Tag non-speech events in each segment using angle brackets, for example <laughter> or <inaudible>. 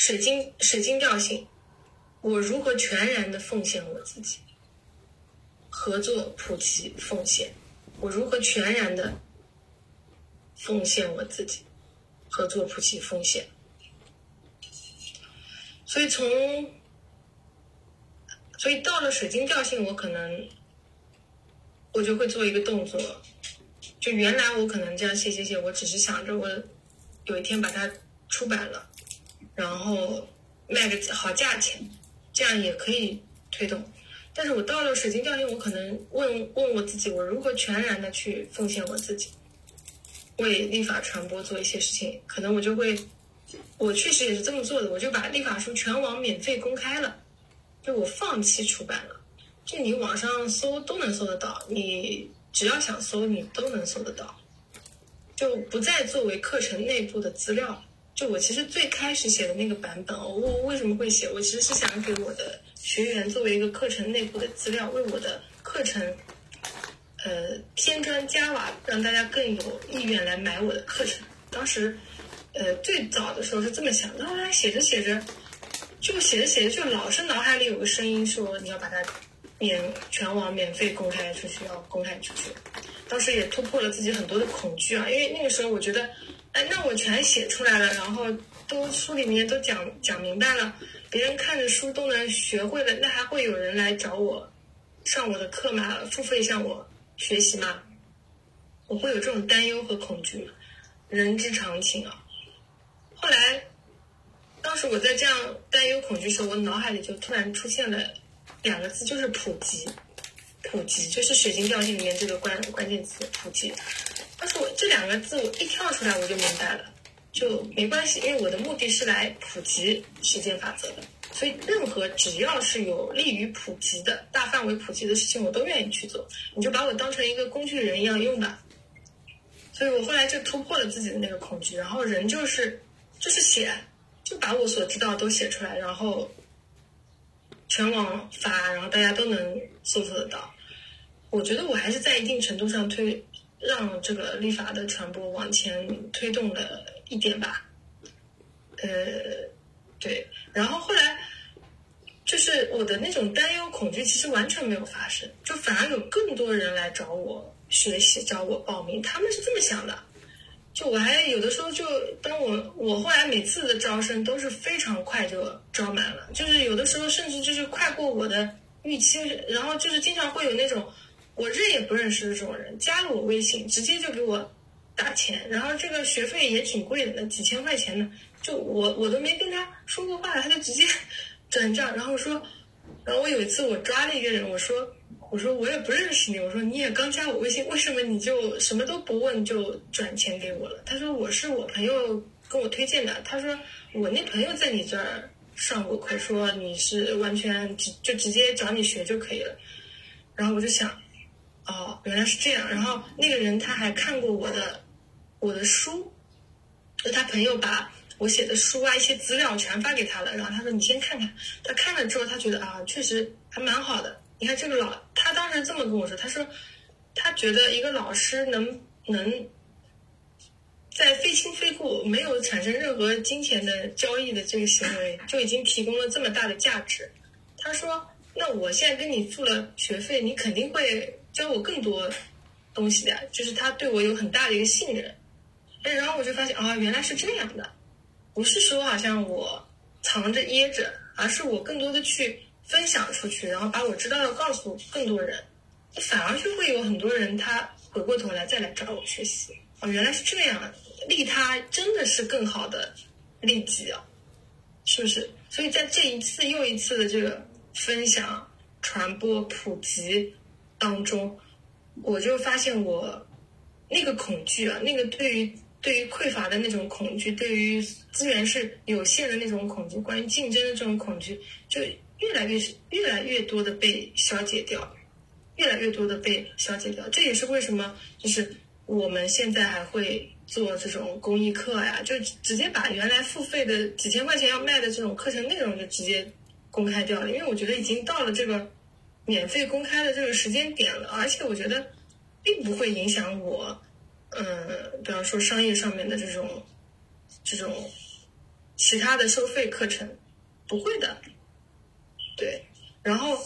水晶水晶调性，我如何全然的奉献我自己，合作普及奉献，我如何全然的奉献我自己，合作普及奉献。所以从，所以到了水晶调性，我可能我就会做一个动作，就原来我可能这样写写写，我只是想着我有一天把它出版了，然后卖个好价钱，这样也可以推动。但是我到了水晶调性，我可能问问我自己，我如何全然的去奉献我自己，为立法传播做一些事情，可能我就会。我确实也是这么做的，我就把立法书全网免费公开了，就我放弃出版了，就你网上搜都能搜得到，你只要想搜你都能搜得到，就不再作为课程内部的资料。就我其实最开始写的那个版本，我为什么会写？我其实是想给我的学员作为一个课程内部的资料，为我的课程，呃，添砖加瓦，让大家更有意愿来买我的课程。当时。呃，最早的时候是这么想，然后来写着写着，就写着写着，就老是脑海里有个声音说你要把它免全网免费公开出去，要公开出去。当时也突破了自己很多的恐惧啊，因为那个时候我觉得，哎，那我全写出来了，然后都书里面都讲讲明白了，别人看着书都能学会了，那还会有人来找我上我的课吗？付费向我学习吗？我会有这种担忧和恐惧吗？人之常情啊。后来，当时我在这样担忧恐惧时候，我脑海里就突然出现了两个字，就是普及。普及就是水晶调性里面这个关关键词，普及。但是我这两个字我一跳出来，我就明白了，就没关系，因为我的目的是来普及时间法则的，所以任何只要是有利于普及的大范围普及的事情，我都愿意去做。你就把我当成一个工具人一样用吧。所以我后来就突破了自己的那个恐惧，然后人就是。就是写，就把我所知道都写出来，然后全网发，然后大家都能搜索得到。我觉得我还是在一定程度上推让这个立法的传播往前推动了一点吧。呃，对，然后后来就是我的那种担忧恐惧其实完全没有发生，就反而有更多人来找我学习，找我报名，他们是这么想的。就我还有的时候就当我我后来每次的招生都是非常快就招满了，就是有的时候甚至就是快过我的预期，然后就是经常会有那种我认也不认识这种人加了我微信，直接就给我打钱，然后这个学费也挺贵的，那几千块钱呢，就我我都没跟他说过话，他就直接 <laughs> 转账，然后说，然后我有一次我抓了一个人，我说。我说我也不认识你，我说你也刚加我微信，为什么你就什么都不问就转钱给我了？他说我是我朋友跟我推荐的，他说我那朋友在你这儿上过课，说你是完全直就直接找你学就可以了。然后我就想，哦，原来是这样。然后那个人他还看过我的我的书，就他朋友把我写的书啊一些资料全发给他了，然后他说你先看看。他看了之后，他觉得啊确实还蛮好的。你看这个老，他当时这么跟我说，他说，他觉得一个老师能能，在非亲非故、没有产生任何金钱的交易的这个行为，就已经提供了这么大的价值。他说，那我现在跟你付了学费，你肯定会教我更多东西的，就是他对我有很大的一个信任。哎，然后我就发现啊，原来是这样的，不是说好像我藏着掖着，而是我更多的去。分享出去，然后把我知道的告诉更多人，反而就会有很多人他回过头来再来找我学习。哦，原来是这样，利他真的是更好的利己啊，是不是？所以在这一次又一次的这个分享、传播、普及当中，我就发现我那个恐惧啊，那个对于对于匮乏的那种恐惧，对于资源是有限的那种恐惧，关于竞争的这种恐惧，就。越来越越来越多的被消解掉，越来越多的被消解掉。这也是为什么，就是我们现在还会做这种公益课呀，就直接把原来付费的几千块钱要卖的这种课程内容就直接公开掉了。因为我觉得已经到了这个免费公开的这个时间点了，而且我觉得并不会影响我，嗯，比方说商业上面的这种这种其他的收费课程，不会的。对，然后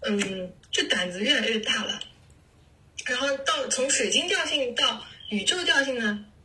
嗯，就胆子越来越大了。然后到从水晶调性到宇宙调性呢，